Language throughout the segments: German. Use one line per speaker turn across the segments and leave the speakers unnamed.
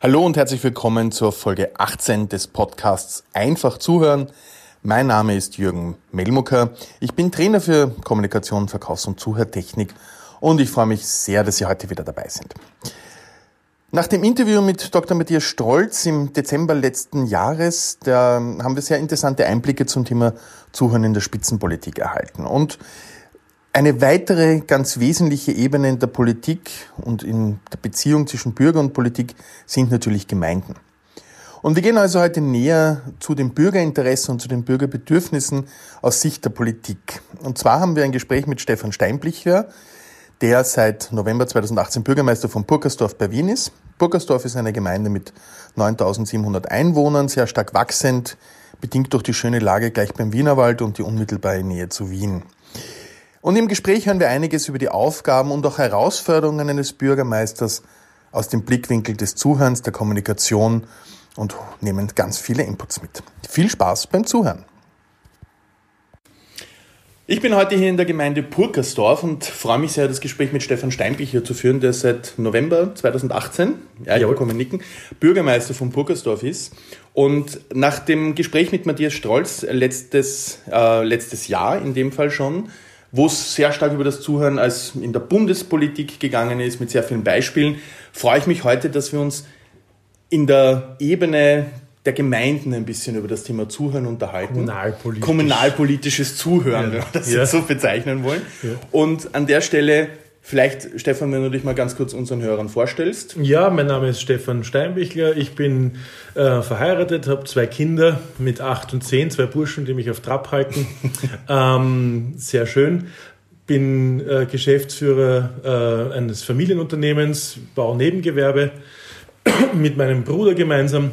Hallo und herzlich willkommen zur Folge 18 des Podcasts Einfach zuhören. Mein Name ist Jürgen Melmucker. Ich bin Trainer für Kommunikation, Verkaufs- und Zuhörtechnik und ich freue mich sehr, dass Sie heute wieder dabei sind. Nach dem Interview mit Dr. Matthias Strolz im Dezember letzten Jahres, da haben wir sehr interessante Einblicke zum Thema Zuhören in der Spitzenpolitik erhalten. Und eine weitere ganz wesentliche Ebene in der Politik und in der Beziehung zwischen Bürger und Politik sind natürlich Gemeinden. Und wir gehen also heute näher zu den Bürgerinteressen und zu den Bürgerbedürfnissen aus Sicht der Politik. Und zwar haben wir ein Gespräch mit Stefan Steinblicher, der seit November 2018 Bürgermeister von Burgersdorf bei Wien ist. Burgersdorf ist eine Gemeinde mit 9700 Einwohnern, sehr stark wachsend, bedingt durch die schöne Lage gleich beim Wienerwald und die unmittelbare Nähe zu Wien. Und im Gespräch hören wir einiges über die Aufgaben und auch Herausforderungen eines Bürgermeisters aus dem Blickwinkel des Zuhörens, der Kommunikation und nehmen ganz viele Inputs mit. Viel Spaß beim Zuhören. Ich bin heute hier in der Gemeinde Purkersdorf und freue mich sehr, das Gespräch mit Stefan Steinbich hier zu führen, der seit November 2018, ja, ich bekomme Nicken, Bürgermeister von Purkersdorf ist. Und nach dem Gespräch mit Matthias Strolz letztes, äh, letztes Jahr in dem Fall schon, wo es sehr stark über das Zuhören als in der Bundespolitik gegangen ist, mit sehr vielen Beispielen, freue ich mich heute, dass wir uns in der Ebene der Gemeinden ein bisschen über das Thema Zuhören unterhalten.
Kommunalpolitisch.
Kommunalpolitisches Zuhören, ja. wenn wir das ja. jetzt so bezeichnen wollen. Ja. Und an der Stelle Vielleicht, Stefan, wenn du dich mal ganz kurz unseren Hörern vorstellst.
Ja, mein Name ist Stefan Steinbichler. Ich bin äh, verheiratet, habe zwei Kinder mit acht und zehn, zwei Burschen, die mich auf Trab halten. ähm, sehr schön. Bin äh, Geschäftsführer äh, eines Familienunternehmens, Baunebengewerbe. mit meinem Bruder gemeinsam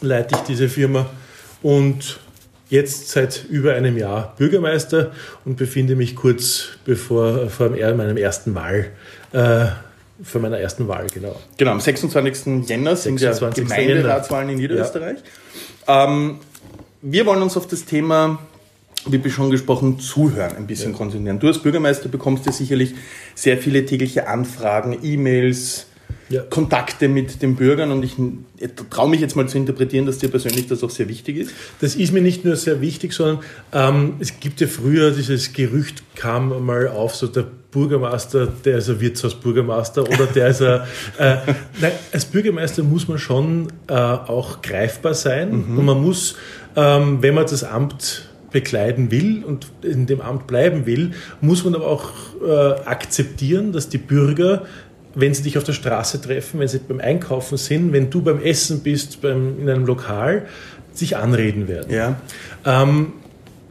leite ich diese Firma und jetzt seit über einem Jahr Bürgermeister und befinde mich kurz bevor vor meinem ersten Wahl. Äh, für meiner ersten Wahl, genau.
Genau, am 26. Jänner sind 26. ja Gemeinderatswahlen in Niederösterreich. Ja. Ähm, wir wollen uns auf das Thema, wie schon gesprochen, Zuhören ein bisschen ja. konzentrieren. Du als Bürgermeister bekommst ja sicherlich sehr viele tägliche Anfragen, E-Mails, ja. Kontakte mit den Bürgern und ich traue mich jetzt mal zu interpretieren, dass dir persönlich das auch sehr wichtig ist.
Das ist mir nicht nur sehr wichtig, sondern ähm, es gibt ja früher dieses Gerücht kam mal auf, so der Bürgermeister, der ist ein Wirtshausbürgermeister oder der ist ein, äh, nein, als Bürgermeister muss man schon äh, auch greifbar sein mhm. und man muss, ähm, wenn man das Amt bekleiden will und in dem Amt bleiben will, muss man aber auch äh, akzeptieren, dass die Bürger wenn sie dich auf der Straße treffen, wenn sie beim Einkaufen sind, wenn du beim Essen bist, beim, in einem Lokal, sich anreden werden.
Ja.
Ähm,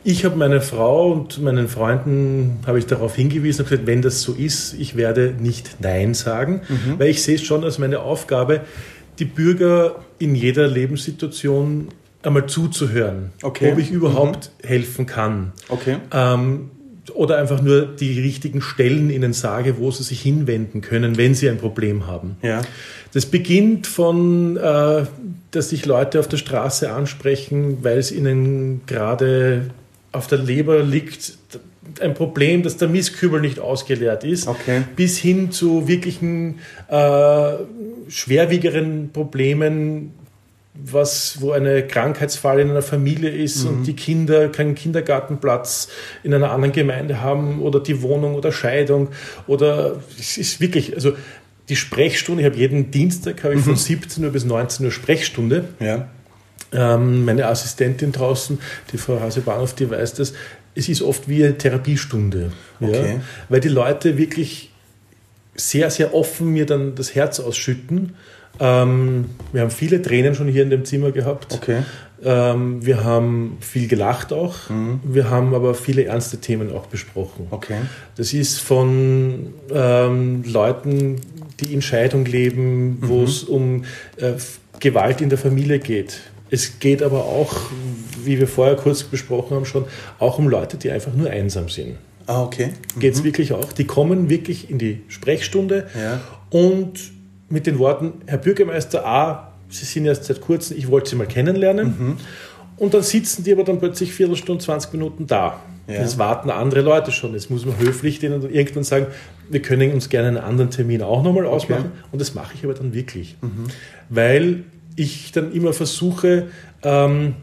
ich habe meine Frau und meinen Freunden habe ich darauf hingewiesen und gesagt, wenn das so ist, ich werde nicht Nein sagen, mhm. weil ich sehe es schon als meine Aufgabe, die Bürger in jeder Lebenssituation einmal zuzuhören,
okay.
ob ich überhaupt mhm. helfen kann.
Okay.
Ähm, oder einfach nur die richtigen Stellen ihnen sage, wo sie sich hinwenden können, wenn sie ein Problem haben.
Ja.
Das beginnt von, äh, dass sich Leute auf der Straße ansprechen, weil es ihnen gerade auf der Leber liegt, ein Problem, dass der Mistkübel nicht ausgeleert ist,
okay.
bis hin zu wirklichen äh, schwerwiegeren Problemen, was, wo eine Krankheitsfall in einer Familie ist mhm. und die Kinder keinen Kindergartenplatz in einer anderen Gemeinde haben oder die Wohnung oder Scheidung oder es ist wirklich, also die Sprechstunde, ich habe jeden Dienstag habe ich mhm. von 17 Uhr bis 19 Uhr Sprechstunde.
Ja.
Ähm, meine Assistentin draußen, die Frau Hasebahnhof, die weiß das, es ist oft wie eine Therapiestunde.
Okay.
Ja, weil die Leute wirklich sehr, sehr offen mir dann das Herz ausschütten ähm, wir haben viele Tränen schon hier in dem Zimmer gehabt.
Okay.
Ähm, wir haben viel gelacht auch. Mhm. Wir haben aber viele ernste Themen auch besprochen.
Okay.
Das ist von ähm, Leuten, die in Scheidung leben, wo mhm. es um äh, Gewalt in der Familie geht. Es geht aber auch, wie wir vorher kurz besprochen haben, schon auch um Leute, die einfach nur einsam sind.
Ah, okay.
Mhm. Geht es wirklich auch. Die kommen wirklich in die Sprechstunde
ja.
und mit den Worten, Herr Bürgermeister A, Sie sind erst seit kurzem, ich wollte Sie mal kennenlernen. Mhm. Und dann sitzen die aber dann plötzlich Viertelstunde, 20 Minuten da. Ja. Das warten andere Leute schon. Jetzt muss man höflich denen irgendwann sagen, wir können uns gerne einen anderen Termin auch nochmal ausmachen. Okay. Und das mache ich aber dann wirklich. Mhm. Weil ich dann immer versuche, ähm,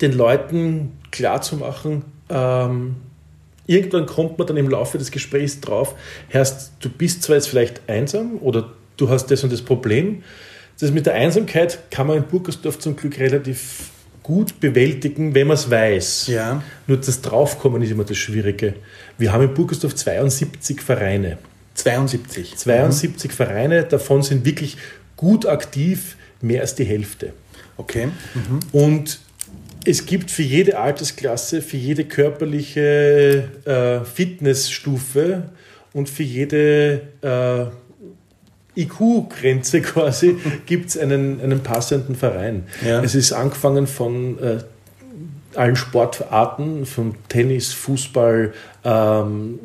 den Leuten klarzumachen, ähm, irgendwann kommt man dann im Laufe des Gesprächs drauf, Herrst, du bist zwar jetzt vielleicht einsam oder du hast das und das Problem. Das mit der Einsamkeit kann man in Burgersdorf zum Glück relativ gut bewältigen, wenn man es weiß. Ja. Nur das Draufkommen ist immer das Schwierige. Wir haben in Burgersdorf 72 Vereine.
72?
72 mhm. Vereine, davon sind wirklich gut aktiv mehr als die Hälfte.
Okay.
Mhm. Und es gibt für jede Altersklasse, für jede körperliche äh, Fitnessstufe und für jede äh, IQ-Grenze quasi gibt es einen, einen passenden Verein. Ja. Es ist angefangen von äh, allen Sportarten, von Tennis, Fußball, ähm,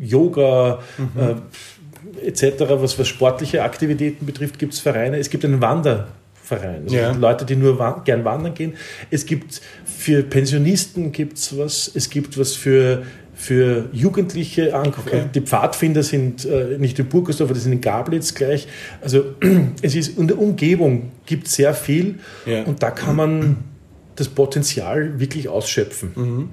Yoga mhm. äh, etc., was, was sportliche Aktivitäten betrifft, gibt es Vereine. Es gibt einen Wanderverein. Also ja. Leute, die nur wa gern wandern gehen. Es gibt für Pensionisten gibt's was, es gibt was für für Jugendliche. Okay. Die Pfadfinder sind äh, nicht in Burgersdorf, die sind in Gablitz gleich. Also es ist in der Umgebung gibt sehr viel ja. und da kann man das Potenzial wirklich ausschöpfen.
Mhm.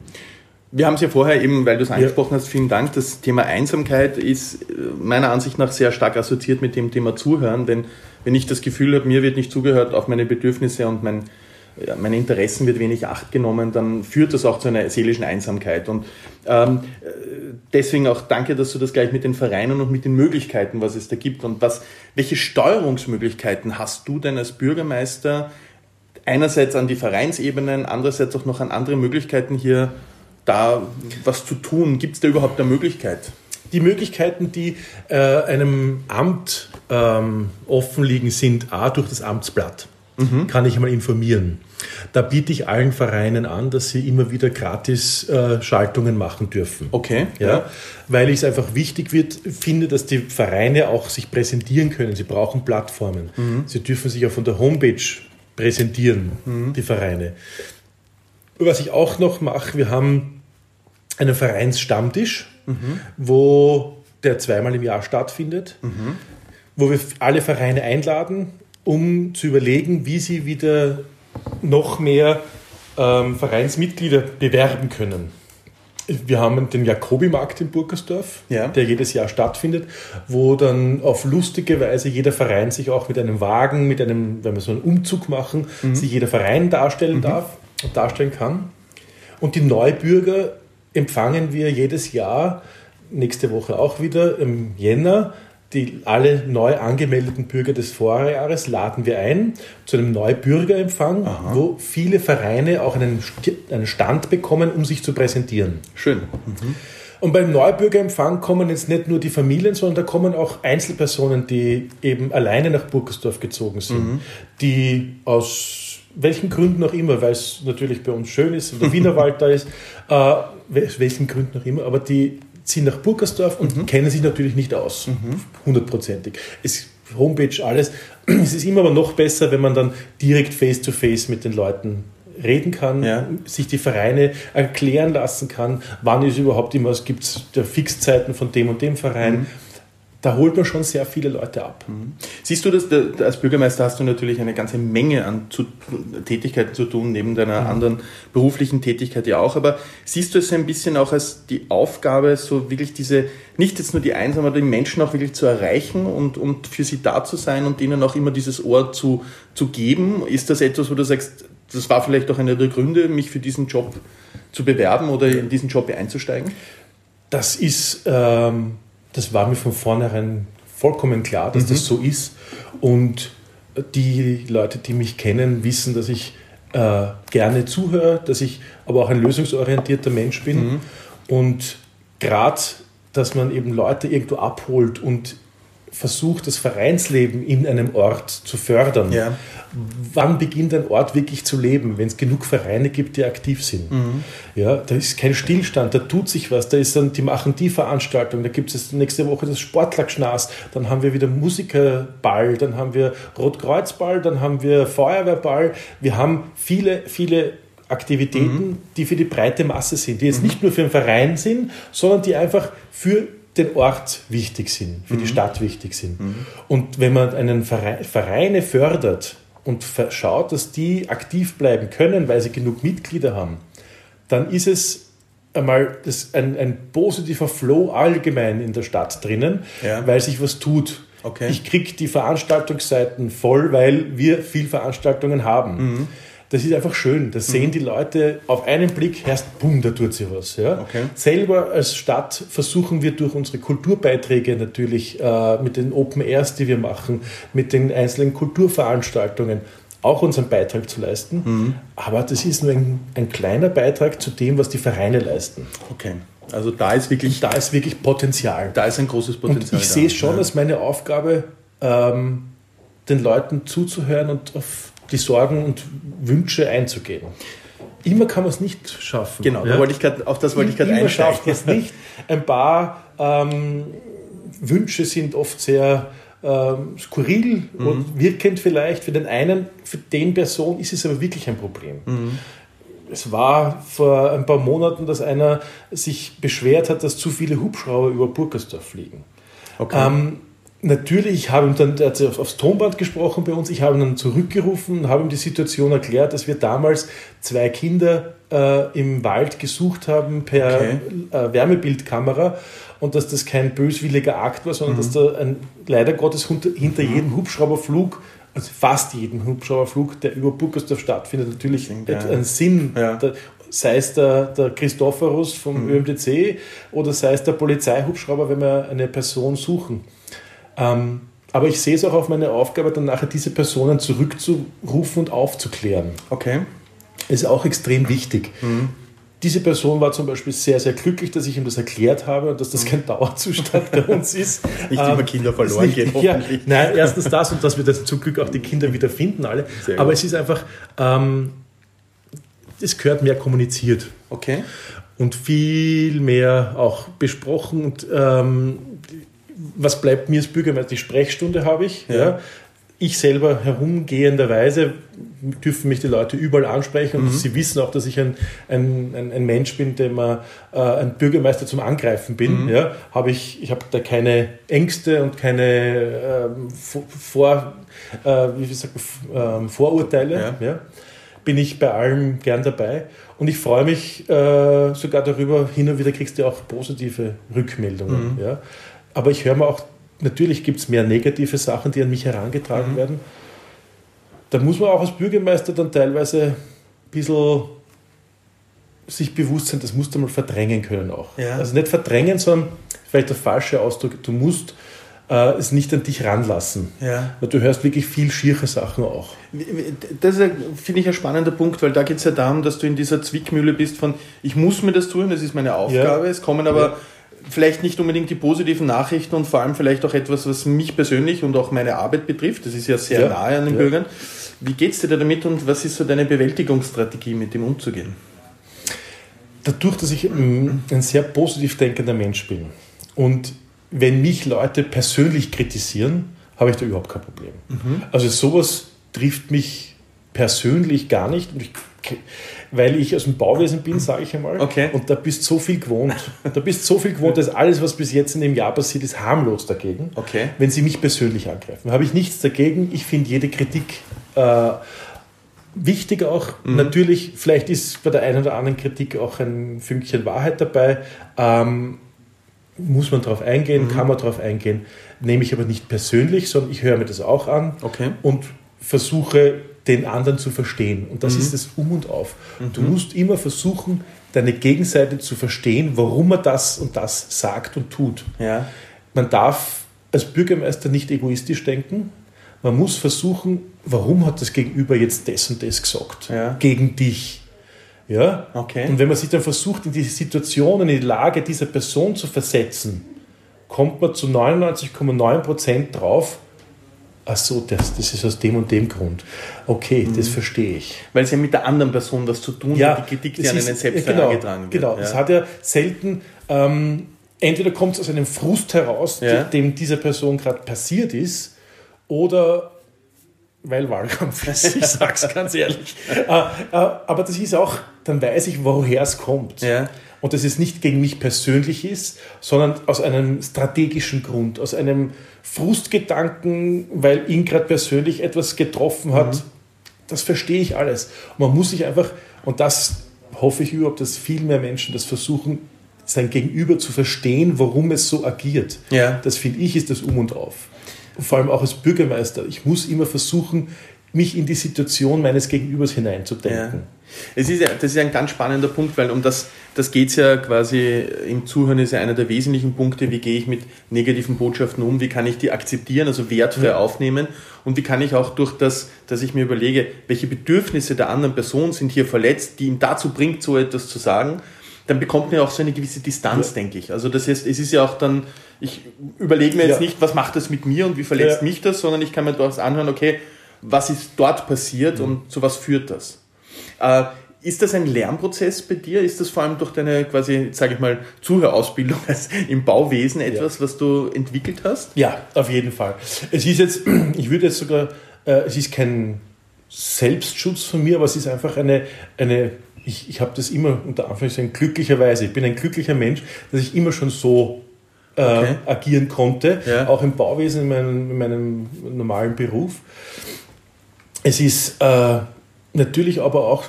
Wir haben es ja vorher eben, weil du es angesprochen ja. hast, vielen Dank. Das Thema Einsamkeit ist äh, meiner Ansicht nach sehr stark assoziiert mit dem Thema Zuhören. Wenn, wenn ich das Gefühl habe, mir wird nicht zugehört auf meine Bedürfnisse und mein, meine Interessen wird wenig Acht genommen, dann führt das auch zu einer seelischen Einsamkeit. Und ähm, deswegen auch danke, dass du das gleich mit den Vereinen und mit den Möglichkeiten, was es da gibt und was, welche Steuerungsmöglichkeiten hast du denn als Bürgermeister einerseits an die Vereinsebenen, andererseits auch noch an andere Möglichkeiten hier da was zu tun? Gibt es da überhaupt eine Möglichkeit?
Die Möglichkeiten, die äh, einem Amt ähm, offen liegen, sind A durch das Amtsblatt mhm. kann ich mal informieren. Da biete ich allen Vereinen an, dass sie immer wieder gratis äh, Schaltungen machen dürfen.
Okay.
Ja, ja. Weil ich es einfach wichtig wird, finde, dass die Vereine auch sich präsentieren können. Sie brauchen Plattformen. Mhm. Sie dürfen sich auch von der Homepage präsentieren, mhm. die Vereine. Was ich auch noch mache, wir haben einen Vereinsstammtisch, mhm. wo der zweimal im Jahr stattfindet, mhm. wo wir alle Vereine einladen um zu überlegen, wie sie wieder noch mehr ähm, Vereinsmitglieder bewerben können. Wir haben den Jakobi-Markt in Burgersdorf, ja. der jedes Jahr stattfindet, wo dann auf lustige Weise jeder Verein sich auch mit einem Wagen, mit einem, wenn wir so einen Umzug machen, mhm. sich jeder Verein darstellen mhm. darf und darstellen kann. Und die Neubürger empfangen wir jedes Jahr, nächste Woche auch wieder im Jänner, die alle neu angemeldeten Bürger des Vorjahres laden wir ein zu einem Neubürgerempfang, Aha. wo viele Vereine auch einen, einen Stand bekommen, um sich zu präsentieren.
Schön. Mhm.
Und beim Neubürgerempfang kommen jetzt nicht nur die Familien, sondern da kommen auch Einzelpersonen, die eben alleine nach Burgersdorf gezogen sind, mhm. die aus welchen Gründen auch immer, weil es natürlich bei uns schön ist und der Wienerwald da ist, äh, welchen Gründen auch immer, aber die ziehen nach Burgersdorf und mhm. kennen sich natürlich nicht aus, mhm. hundertprozentig. Mhm. Homepage, alles. Es ist immer aber noch besser, wenn man dann direkt face-to-face -face mit den Leuten reden kann, ja. sich die Vereine erklären lassen kann, wann ist überhaupt immer, es gibt Fixzeiten von dem und dem Verein. Mhm da holt man schon sehr viele Leute ab. Mhm.
Siehst du das, als Bürgermeister hast du natürlich eine ganze Menge an zu, Tätigkeiten zu tun, neben deiner mhm. anderen beruflichen Tätigkeit ja auch, aber siehst du es ein bisschen auch als die Aufgabe, so wirklich diese, nicht jetzt nur die Einsamen, aber die Menschen auch wirklich zu erreichen und, und für sie da zu sein und ihnen auch immer dieses Ohr zu, zu geben? Ist das etwas, wo du sagst, das war vielleicht auch einer der Gründe, mich für diesen Job zu bewerben oder in diesen Job einzusteigen?
Das ist... Ähm das war mir von vornherein vollkommen klar, dass mhm. das so ist. Und die Leute, die mich kennen, wissen, dass ich äh, gerne zuhöre, dass ich aber auch ein lösungsorientierter Mensch bin. Mhm. Und gerade, dass man eben Leute irgendwo abholt und versucht, das Vereinsleben in einem Ort zu fördern. Ja. Wann beginnt ein Ort wirklich zu leben, wenn es genug Vereine gibt, die aktiv sind? Mhm. Ja, da ist kein Stillstand, da tut sich was, da ist dann, die machen die Veranstaltung, da gibt es nächste Woche das Sportlergschnaß, dann haben wir wieder Musikerball, dann haben wir Rotkreuzball, dann haben wir Feuerwehrball. Wir haben viele, viele Aktivitäten, mhm. die für die breite Masse sind, die jetzt mhm. nicht nur für einen Verein sind, sondern die einfach für den Ort wichtig sind, für mhm. die Stadt wichtig sind. Mhm. Und wenn man einen Verein, Vereine fördert und schaut, dass die aktiv bleiben können, weil sie genug Mitglieder haben, dann ist es einmal das ein, ein positiver Flow allgemein in der Stadt drinnen, ja. weil sich was tut. Okay. Ich kriege die Veranstaltungsseiten voll, weil wir viel Veranstaltungen haben. Mhm das ist einfach schön. Da sehen mhm. die Leute auf einen Blick, erst bumm, da tut sie was. Ja? Okay. Selber als Stadt versuchen wir durch unsere Kulturbeiträge natürlich äh, mit den Open Airs, die wir machen, mit den einzelnen Kulturveranstaltungen auch unseren Beitrag zu leisten. Mhm. Aber das ist nur ein, ein, kleiner Beitrag zu dem, was die Vereine leisten.
Okay. Also da ist wirklich.
Da ist wirklich Potenzial.
Da ist ein großes Potenzial.
Und ich sehe es schon ja. als meine Aufgabe, ähm, den Leuten zuzuhören und auf die Sorgen und Wünsche einzugehen. Immer kann man es nicht schaffen.
Genau, ja? wollte ich grad, auf das wollte ich gerade
einsteigen. schafft man es nicht. Ein paar ähm, Wünsche sind oft sehr ähm, skurril mhm. und wirkend vielleicht. Für den einen, für den Person ist es aber wirklich ein Problem. Mhm. Es war vor ein paar Monaten, dass einer sich beschwert hat, dass zu viele Hubschrauber über Burgersdorf fliegen. Okay. Ähm, Natürlich habe ich dann, er hat aufs Tonband gesprochen bei uns, ich habe ihn dann zurückgerufen, habe ihm die Situation erklärt, dass wir damals zwei Kinder äh, im Wald gesucht haben per okay. äh, Wärmebildkamera und dass das kein böswilliger Akt war, sondern mhm. dass da ein, leider Gottes hinter, mhm. jedem Hubschrauberflug also fast jeden Hubschrauberflug, der über Burgersdorf stattfindet, natürlich einen Sinn. Ja. Der, sei es der, der Christophorus vom mhm. ÖMDC oder sei es der Polizeihubschrauber, wenn wir eine Person suchen. Ähm, aber ich sehe es auch auf meine Aufgabe, dann nachher diese Personen zurückzurufen und aufzuklären.
Okay.
Ist auch extrem wichtig. Mhm. Diese Person war zum Beispiel sehr, sehr glücklich, dass ich ihm das erklärt habe und dass das mhm. kein Dauerzustand bei uns ist.
nicht ähm, immer Kinder verloren nicht, gehen,
hoffentlich. Ja, nein, erstens das und dass wir das zum Glück auch die Kinder wieder finden, alle. Sehr Aber gut. es ist einfach, ähm, es gehört mehr kommuniziert.
Okay.
Und viel mehr auch besprochen und ähm, was bleibt mir als Bürgermeister? Die Sprechstunde habe ich. Ja. ja. Ich selber herumgehenderweise dürfen mich die Leute überall ansprechen und mhm. sie wissen auch, dass ich ein, ein, ein, ein Mensch bin, dem äh, ein Bürgermeister zum Angreifen bin. Mhm. Ja, habe ich ich habe da keine Ängste und keine ähm, Vor, äh, wie sagt ähm, Vorurteile. Ja. ja. Bin ich bei allem gern dabei. Und ich freue mich äh, sogar darüber, hin und wieder kriegst du auch positive Rückmeldungen. Mhm. Ja. Aber ich höre mir auch, natürlich gibt es mehr negative Sachen, die an mich herangetragen mhm. werden. Da muss man auch als Bürgermeister dann teilweise ein bisschen sich bewusst sein, das musst du mal verdrängen können auch. Ja. Also nicht verdrängen, sondern vielleicht der falsche Ausdruck, du musst äh, es nicht an dich ranlassen. Ja. Weil du hörst wirklich viel schiere Sachen auch.
Das finde ich, ein spannender Punkt, weil da geht es ja darum, dass du in dieser Zwickmühle bist von, ich muss mir das tun, das ist meine Aufgabe, ja. es kommen aber... Ja vielleicht nicht unbedingt die positiven Nachrichten und vor allem vielleicht auch etwas, was mich persönlich und auch meine Arbeit betrifft. Das ist ja sehr ja, nahe an den ja. Bürgern. Wie geht es dir da damit und was ist so deine Bewältigungsstrategie, mit dem umzugehen?
Dadurch, dass ich ein sehr positiv denkender Mensch bin und wenn mich Leute persönlich kritisieren, habe ich da überhaupt kein Problem. Mhm. Also sowas trifft mich persönlich gar nicht. Und ich weil ich aus dem Bauwesen bin, sage ich einmal.
Okay.
Und da bist so viel gewohnt. Da bist so viel gewohnt, dass alles, was bis jetzt in dem Jahr passiert, ist harmlos dagegen.
Okay.
Wenn sie mich persönlich angreifen, habe ich nichts dagegen. Ich finde jede Kritik äh, wichtig auch. Mhm. Natürlich, vielleicht ist bei der einen oder anderen Kritik auch ein Fünkchen Wahrheit dabei. Ähm, muss man darauf eingehen, mhm. kann man darauf eingehen. Nehme ich aber nicht persönlich, sondern ich höre mir das auch an
okay.
und versuche den anderen zu verstehen. Und das mhm. ist das Um und Auf. Mhm. Du musst immer versuchen, deine Gegenseite zu verstehen, warum er das und das sagt und tut.
Ja.
Man darf als Bürgermeister nicht egoistisch denken. Man muss versuchen, warum hat das Gegenüber jetzt das und das gesagt?
Ja.
Gegen dich. Ja?
Okay.
Und wenn man sich dann versucht, in die Situation, in die Lage dieser Person zu versetzen, kommt man zu 99,9 Prozent drauf, ach so, das, das ist aus dem und dem Grund. Okay, mhm. das verstehe ich.
Weil es ja mit der anderen Person was zu tun
ja,
hat,
die Kritik, die an einen selbst genau, herangetragen wird. Genau, es hat ja selten, ähm, entweder kommt es aus einem Frust heraus, ja. dem dieser Person gerade passiert ist, oder weil Wahlkampf ist, ich sag's ganz ehrlich. Äh, äh, aber das ist auch, dann weiß ich, woher es kommt.
Ja.
Und dass es nicht gegen mich persönlich ist, sondern aus einem strategischen Grund, aus einem Frustgedanken, weil ihn gerade persönlich etwas getroffen hat. Mhm. Das verstehe ich alles. Und man muss sich einfach, und das hoffe ich überhaupt, dass viel mehr Menschen das versuchen, sein Gegenüber zu verstehen, warum es so agiert.
Ja.
Das finde ich ist das Um und Auf. Und vor allem auch als Bürgermeister. Ich muss immer versuchen, mich in die Situation meines Gegenübers hineinzudenken. Ja.
Es ist ja, das ist ein ganz spannender Punkt, weil um das, das geht es ja quasi im Zuhören ist ja einer der wesentlichen Punkte, wie gehe ich mit negativen Botschaften um, wie kann ich die akzeptieren, also wertfrei ja. aufnehmen und wie kann ich auch durch das, dass ich mir überlege, welche Bedürfnisse der anderen Person sind hier verletzt, die ihn dazu bringt, so etwas zu sagen, dann bekommt man ja auch so eine gewisse Distanz, ja. denke ich. Also das heißt, es ist ja auch dann, ich überlege mir jetzt ja. nicht, was macht das mit mir und wie verletzt ja. mich das, sondern ich kann mir durchaus anhören, okay, was ist dort passiert mhm. und zu was führt das? Äh, ist das ein Lernprozess bei dir? Ist das vor allem durch deine quasi, sage ich mal, Zuhörausbildung im Bauwesen etwas, was du entwickelt hast?
Ja, auf jeden Fall. Es ist jetzt, ich würde jetzt sogar, äh, es ist kein Selbstschutz von mir, aber es ist einfach eine, eine ich, ich habe das immer unter Anführungszeichen glücklicherweise, ich bin ein glücklicher Mensch, dass ich immer schon so äh, okay. agieren konnte, ja. auch im Bauwesen, in meinem, in meinem, normalen Beruf. Es ist äh, natürlich aber auch,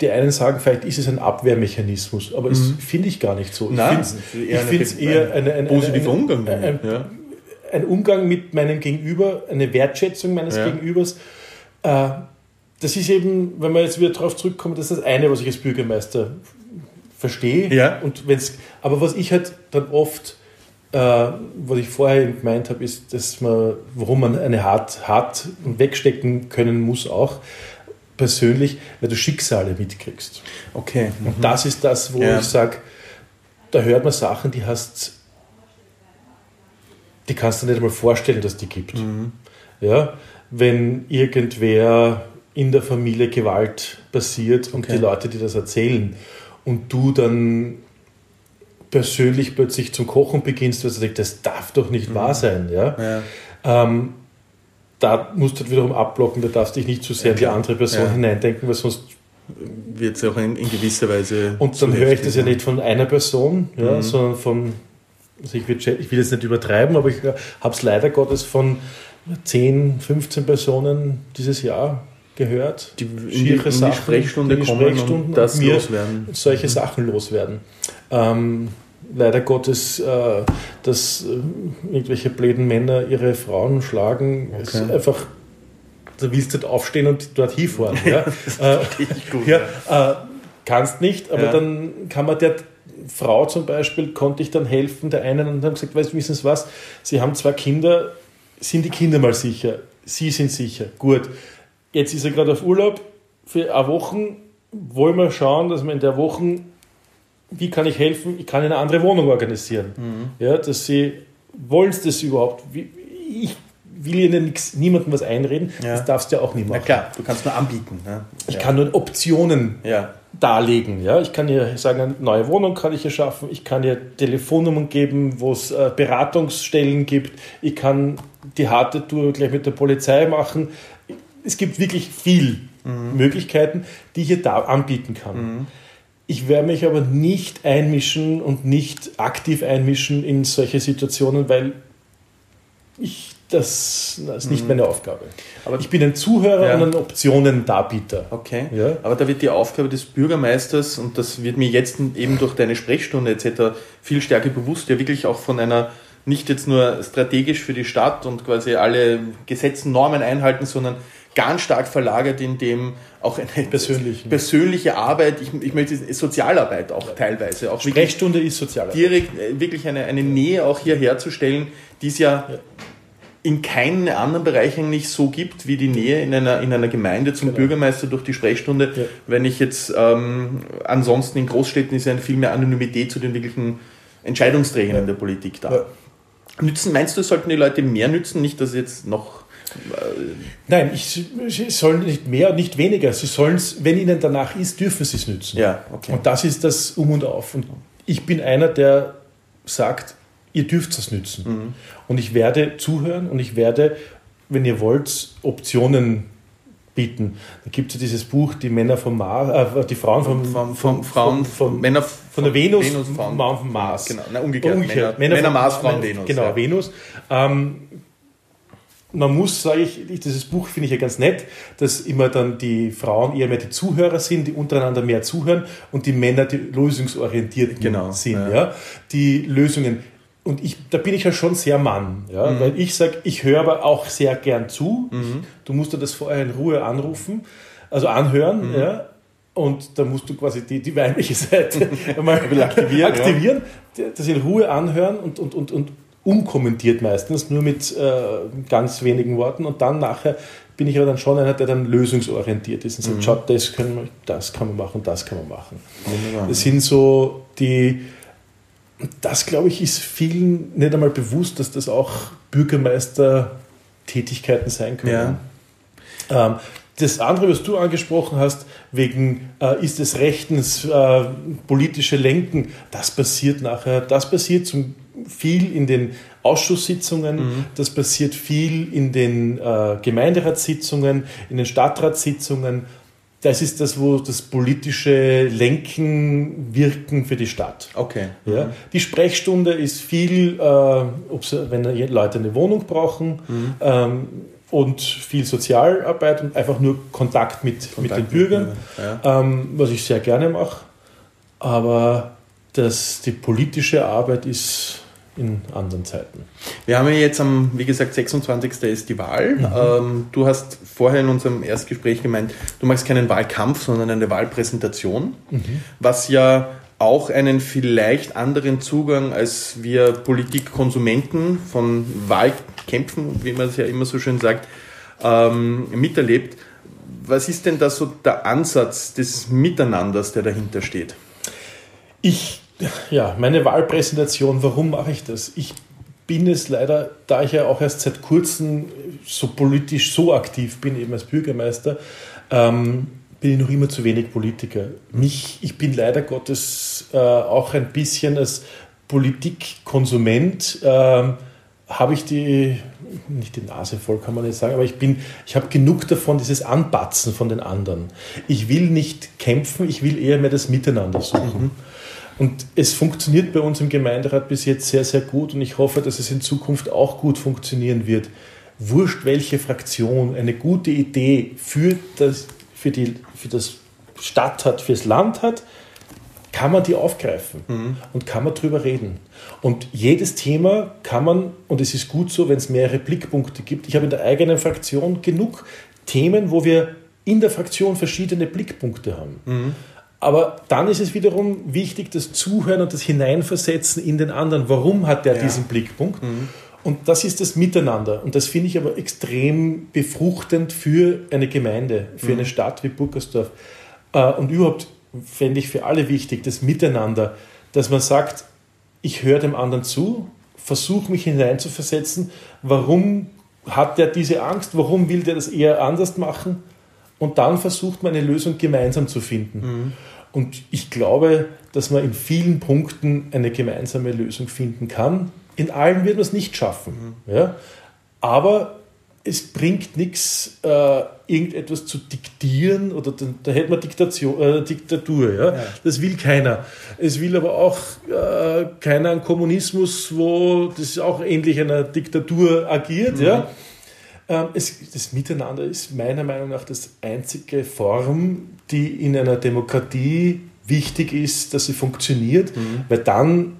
die einen sagen, vielleicht ist es ein Abwehrmechanismus, aber das mhm. finde ich gar nicht so.
Nein,
ich finde es eher ein, ein, positiver Umgang. Ein, ja. ein, Umgang mit meinem Gegenüber, eine Wertschätzung meines ja. Gegenübers. Äh, das ist eben, wenn wir jetzt wieder darauf zurückkommen, das ist das eine, was ich als Bürgermeister verstehe.
Ja.
Und wenn's, aber was ich halt dann oft, äh, was ich vorher gemeint habe, ist, dass man, warum man eine hart, hart wegstecken können muss auch persönlich, weil du Schicksale mitkriegst.
Okay.
Mhm. Und das ist das, wo ja. ich sage, da hört man Sachen, die hast, die kannst du nicht einmal vorstellen, dass die gibt. Mhm. Ja, wenn irgendwer in der Familie Gewalt passiert und okay. die Leute, die das erzählen und du dann persönlich plötzlich zum Kochen beginnst, weil du denkst, das darf doch nicht mhm. wahr sein. Ja? ja. Ähm, da musst du halt wiederum abblocken, da darfst dich nicht zu sehr ja, in die andere Person ja. hineindenken, weil sonst
wird es auch in, in, gewisser Weise.
Und dann höre ich das ja nicht von einer Person, ja, mhm. sondern von, also ich, will, ich will jetzt nicht übertreiben, aber ich habe es leider Gottes von 10, 15 Personen dieses Jahr gehört,
die schiere in Sachen,
die Sprechstunde
die kommen Sprechstunden und
das mir loswerden. solche mhm. Sachen loswerden. Ähm, leider Gottes, äh, dass äh, irgendwelche bläden Männer ihre Frauen schlagen, okay. ist einfach, da willst du nicht aufstehen und dort hinfahren. ja? äh, gut, ja, äh, kannst nicht, aber ja. dann kann man der Frau zum Beispiel, konnte ich dann helfen, der einen, und haben gesagt, weißt du, wissen Sie was, Sie haben zwei Kinder, sind die Kinder mal sicher? Sie sind sicher, gut Jetzt ist er gerade auf Urlaub für eine Woche. Wollen wir schauen, dass wir in der Woche, wie kann ich helfen? Ich kann eine andere Wohnung organisieren. Mhm. Ja, dass sie, wollen sie das überhaupt? Ich will ihnen nichts, niemandem was einreden. Ja. Das darfst du ja auch nicht machen.
Na klar, du kannst nur anbieten.
Ne? Ich ja. kann nur Optionen ja. darlegen. Ja? Ich kann ihr sagen, eine neue Wohnung kann ich ihr schaffen. Ich kann ihr Telefonnummern geben, wo es äh, Beratungsstellen gibt. Ich kann die harte Tour gleich mit der Polizei machen es gibt wirklich viel mhm. Möglichkeiten, die ich hier da anbieten kann. Mhm. Ich werde mich aber nicht einmischen und nicht aktiv einmischen in solche Situationen, weil ich das, das ist nicht mhm. meine Aufgabe. Aber ich bin ein Zuhörer ja. und ein Optionen-Darbieter.
Okay. Ja? Aber da wird die Aufgabe des Bürgermeisters, und das wird mir jetzt eben durch deine Sprechstunde etc. viel stärker bewusst, ja wirklich auch von einer nicht jetzt nur strategisch für die Stadt und quasi alle Gesetzen, Normen einhalten, sondern ganz stark verlagert in dem auch eine persönliche, persönliche Arbeit, ich, ich möchte Sozialarbeit auch teilweise. Auch
Sprechstunde ist Sozialarbeit.
Direkt, äh, wirklich eine, eine Nähe auch hier herzustellen, die es ja, ja in keinen anderen Bereichen nicht so gibt wie die Nähe in einer, in einer Gemeinde zum genau. Bürgermeister durch die Sprechstunde. Ja. Wenn ich jetzt ähm, ansonsten in Großstädten ist ja viel mehr Anonymität zu den wirklichen Entscheidungsträgern ja. in der Politik da. Nützen, meinst du, sollten die Leute mehr nützen? Nicht, dass jetzt noch
Nein, ich, sie sollen nicht mehr, nicht weniger. Sie sollen es, wenn ihnen danach ist, dürfen sie es nützen.
Ja, okay.
Und das ist das Um und Auf. Und ich bin einer, der sagt, ihr dürft es nützen. Mhm. Und ich werde zuhören und ich werde wenn ihr wollt, Optionen bieten. Da gibt es ja dieses Buch, die Männer vom Mars, äh, die Frauen vom,
vom, vom, Frauen,
vom, Männer von der Venus,
Venus Frauen,
Frauen vom Mars.
Genau, na, umgekehrt.
umgekehrt.
Männer, Männer, Männer Mars, Frauen Venus.
Genau, ja. Venus. Ähm, man muss, sage ich, dieses Buch finde ich ja ganz nett, dass immer dann die Frauen eher mehr die Zuhörer sind, die untereinander mehr zuhören und die Männer die lösungsorientierten
genau,
sind.
Ja.
ja. Die Lösungen. Und ich, da bin ich ja schon sehr Mann, ja, mhm. weil ich sage, ich höre aber auch sehr gern zu.
Mhm.
Du musst dir das vorher in Ruhe anrufen, also anhören,
Mhm.
ja. Und da musst du quasi die, die weibliche Seite einmal
aktivieren,
aktivieren das in Ruhe anhören und, und, und, und unkommentiert meistens, nur mit äh, ganz wenigen Worten. Und dann nachher bin ich aber dann schon einer, der dann lösungsorientiert ist und sagt,
Mhm.
schaut, das, können wir, das kann man machen, das kann man machen.
Wunderbar.
Das sind so die, das glaube ich, ist vielen nicht einmal bewusst, dass das auch Bürgermeistertätigkeiten sein können. Ähm, das andere, was du angesprochen hast, wegen äh, ist es rechtens äh, politische Lenken, das passiert nachher, das passiert zum viel in den Ausschusssitzungen,
Mhm.
das passiert viel in den äh, Gemeinderatssitzungen, in den Stadtratssitzungen. Das ist das, wo das politische Lenken, Wirken für die Stadt.
Okay.
Ja. Die Sprechstunde ist viel, äh, wenn Leute eine Wohnung brauchen
Mhm.
ähm, und viel Sozialarbeit und einfach nur Kontakt mit, mit den Bürgern,
Ja.
ähm, was ich sehr gerne mache. Aber das, die politische Arbeit ist in anderen Zeiten.
Wir haben ja jetzt am, wie gesagt, 26. ist die Wahl.
Mhm.
Ähm, du hast vorher in unserem Erstgespräch gemeint, du machst keinen Wahlkampf, sondern eine Wahlpräsentation,
Mhm.
was ja auch einen vielleicht anderen Zugang als wir Politikkonsumenten von Wahlkämpfen, wie man es ja immer so schön sagt, ähm, miterlebt. Was ist denn da so der Ansatz des Miteinanders, der dahinter steht?
Ich, ja, meine Wahlpräsentation, warum mache ich das? Ich bin es leider, da ich ja auch erst seit kurzem so politisch so aktiv bin, eben als Bürgermeister, ähm, bin ich noch immer zu wenig Politiker. Mich, ich bin leider Gottes äh, auch ein bisschen als Politikkonsument, ähm, habe ich die, nicht die Nase voll, kann man nicht sagen, aber ich bin, ich habe genug davon, dieses Anbatzen von den anderen. Ich will nicht kämpfen, ich will eher mehr das Miteinander suchen. Und es funktioniert bei uns im Gemeinderat bis jetzt sehr, sehr gut und ich hoffe, dass es in Zukunft auch gut funktionieren wird. Wurscht, welche Fraktion eine gute Idee für das, für die, für das Stadt hat, fürs Land hat, kann man die aufgreifen und kann man drüber reden. Und jedes Thema kann man, und es ist gut so, wenn es mehrere Blickpunkte gibt. Ich habe in der eigenen Fraktion genug Themen, wo wir in der Fraktion verschiedene Blickpunkte haben. Aber dann ist es wiederum wichtig, das Zuhören und das Hineinversetzen in den anderen. Warum hat der
Ja.
diesen Blickpunkt? Und das ist das Miteinander. Und das finde ich aber extrem befruchtend für eine Gemeinde, für eine Stadt wie Burgersdorf. Äh, Und überhaupt fände ich für alle wichtig, das Miteinander, dass man sagt, ich höre dem anderen zu, versuche mich hineinzuversetzen, warum hat der diese Angst, warum will der das eher anders machen und dann versucht man eine Lösung gemeinsam zu finden. Und ich glaube, dass man in vielen Punkten eine gemeinsame Lösung finden kann. In allen wird man es nicht schaffen. Ja? Aber es bringt nichts, äh, irgendetwas zu diktieren oder da, da hätte man Diktation, äh, Diktatur. Ja?
Ja.
Das will keiner. Es will aber auch äh, keiner einen Kommunismus, wo das auch ähnlich einer Diktatur agiert. Ja? Ähm, es, das Miteinander ist meiner Meinung nach das einzige Form, die in einer Demokratie wichtig ist, dass sie funktioniert, weil dann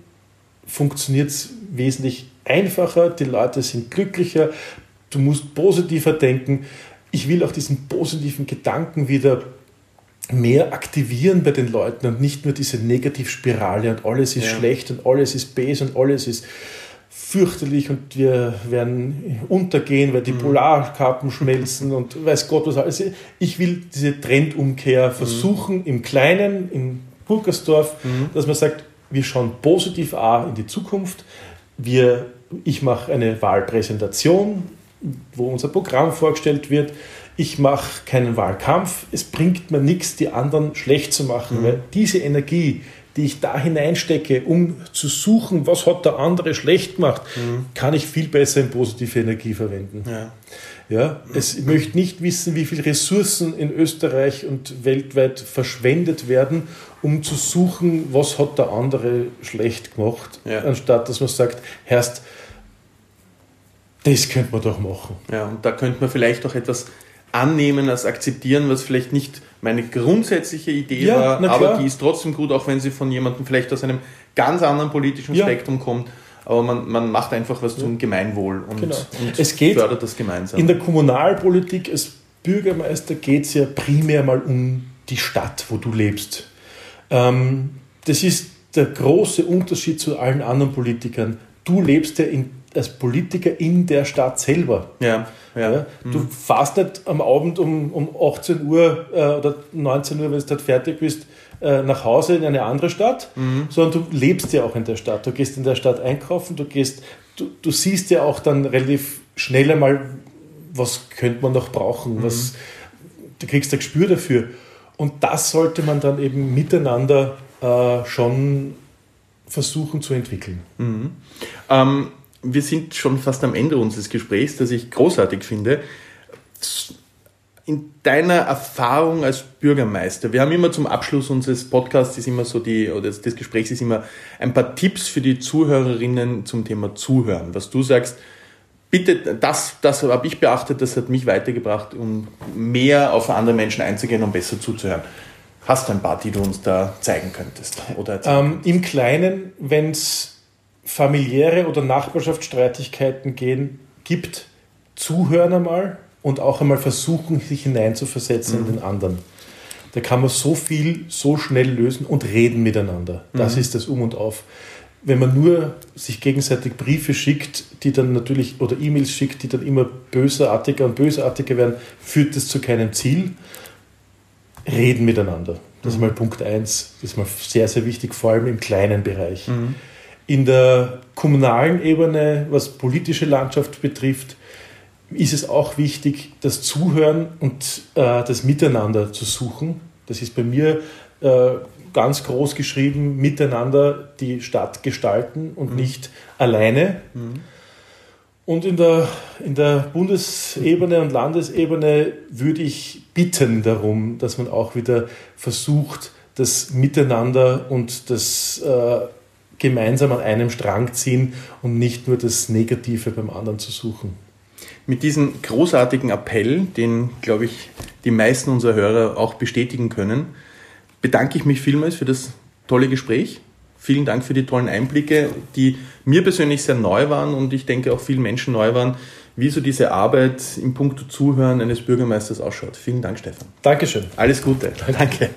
funktioniert es wesentlich einfacher, die Leute sind glücklicher, du musst positiver denken. Ich will auch diesen positiven Gedanken wieder mehr aktivieren bei den Leuten und nicht nur diese Negativspirale und alles ist
Ja.
schlecht und alles ist böse und alles ist fürchterlich und wir werden untergehen, weil die Polarkappen schmelzen und weiß Gott was alles. Ich will diese Trendumkehr versuchen im Kleinen, in Burgersdorf, dass man sagt, wir schauen positiv A in die Zukunft. Wir, ich mache eine Wahlpräsentation, wo unser Programm vorgestellt wird. Ich mache keinen Wahlkampf. Es bringt mir nichts, die anderen schlecht zu machen, weil diese Energie, die ich da hineinstecke, um zu suchen, was hat der andere schlecht gemacht, kann ich viel besser in positive Energie verwenden.
Ja.
Ja, es ich möchte nicht wissen, wie viele Ressourcen in Österreich und weltweit verschwendet werden, um zu suchen, was hat der andere schlecht gemacht, ja. anstatt dass man sagt, Herrst, das könnte man doch machen.
Ja, und da könnte man vielleicht auch etwas annehmen, als akzeptieren, was vielleicht nicht meine grundsätzliche Idee ja, war, aber die ist trotzdem gut, auch wenn sie von jemandem vielleicht aus einem ganz anderen politischen ja. Spektrum kommt aber man, man macht einfach was zum Gemeinwohl und, genau. und
es geht fördert das gemeinsam. In der Kommunalpolitik als Bürgermeister geht es ja primär mal um die Stadt, wo du lebst. Ähm, das ist der große Unterschied zu allen anderen Politikern. Du lebst ja in, als Politiker in der Stadt selber.
Ja, ja. ja
du mhm. fährst nicht am Abend um, um 18 Uhr äh, oder 19 Uhr, wenn du dort fertig bist, äh, nach Hause in eine andere Stadt, mhm. sondern du lebst ja auch in der Stadt. Du gehst in der Stadt einkaufen, du gehst, du, du siehst ja auch dann relativ schnell einmal, was könnte man noch brauchen, mhm. was, du kriegst ein Gespür dafür. Und das sollte man dann eben miteinander äh, schon versuchen zu entwickeln.
Mhm. Ähm, wir sind schon fast am Ende unseres Gesprächs, das ich großartig finde in deiner Erfahrung als Bürgermeister, wir haben immer zum Abschluss unseres Podcasts ist immer so die, oder des Gesprächs ist immer ein paar Tipps für die Zuhörerinnen zum Thema Zuhören. Was du sagst, bitte, das, das habe ich beachtet, das hat mich weitergebracht, um mehr auf andere Menschen einzugehen und besser zuzuhören. Hast du ein paar, die du uns da zeigen könntest?
Oder ähm, Im Kleinen, wenn es familiäre oder Nachbarschaftsstreitigkeiten gehen, gibt, zuhören einmal und auch einmal versuchen, sich hineinzuversetzen mhm. in den anderen. Da kann man so viel so schnell lösen und reden miteinander. Das mhm. ist das Um und Auf. Wenn man nur sich gegenseitig Briefe schickt, die dann natürlich, oder E-Mails schickt, die dann immer bösartiger und bösartiger werden, führt das zu keinem Ziel. Reden miteinander. Das mhm. ist mal Punkt eins. Das ist mal sehr, sehr wichtig, vor allem im kleinen Bereich. Mhm. In der kommunalen Ebene, was politische Landschaft betrifft, ist es auch wichtig, das Zuhören und äh, das Miteinander zu suchen. Das ist bei mir äh, ganz groß geschrieben, miteinander die Stadt gestalten und mhm. nicht alleine. Mhm. Und in der, in der Bundesebene und Landesebene würde ich bitten darum, dass man auch wieder versucht, das Miteinander und das äh, gemeinsam an einem Strang ziehen und nicht nur das Negative beim anderen zu suchen.
Mit diesem großartigen Appell, den, glaube ich, die meisten unserer Hörer auch bestätigen können, bedanke ich mich vielmals für das tolle Gespräch. Vielen Dank für die tollen Einblicke, die mir persönlich sehr neu waren und ich denke auch vielen Menschen neu waren, wie so diese Arbeit im Punkt Zuhören eines Bürgermeisters ausschaut. Vielen Dank, Stefan.
Dankeschön.
Alles Gute.
Danke.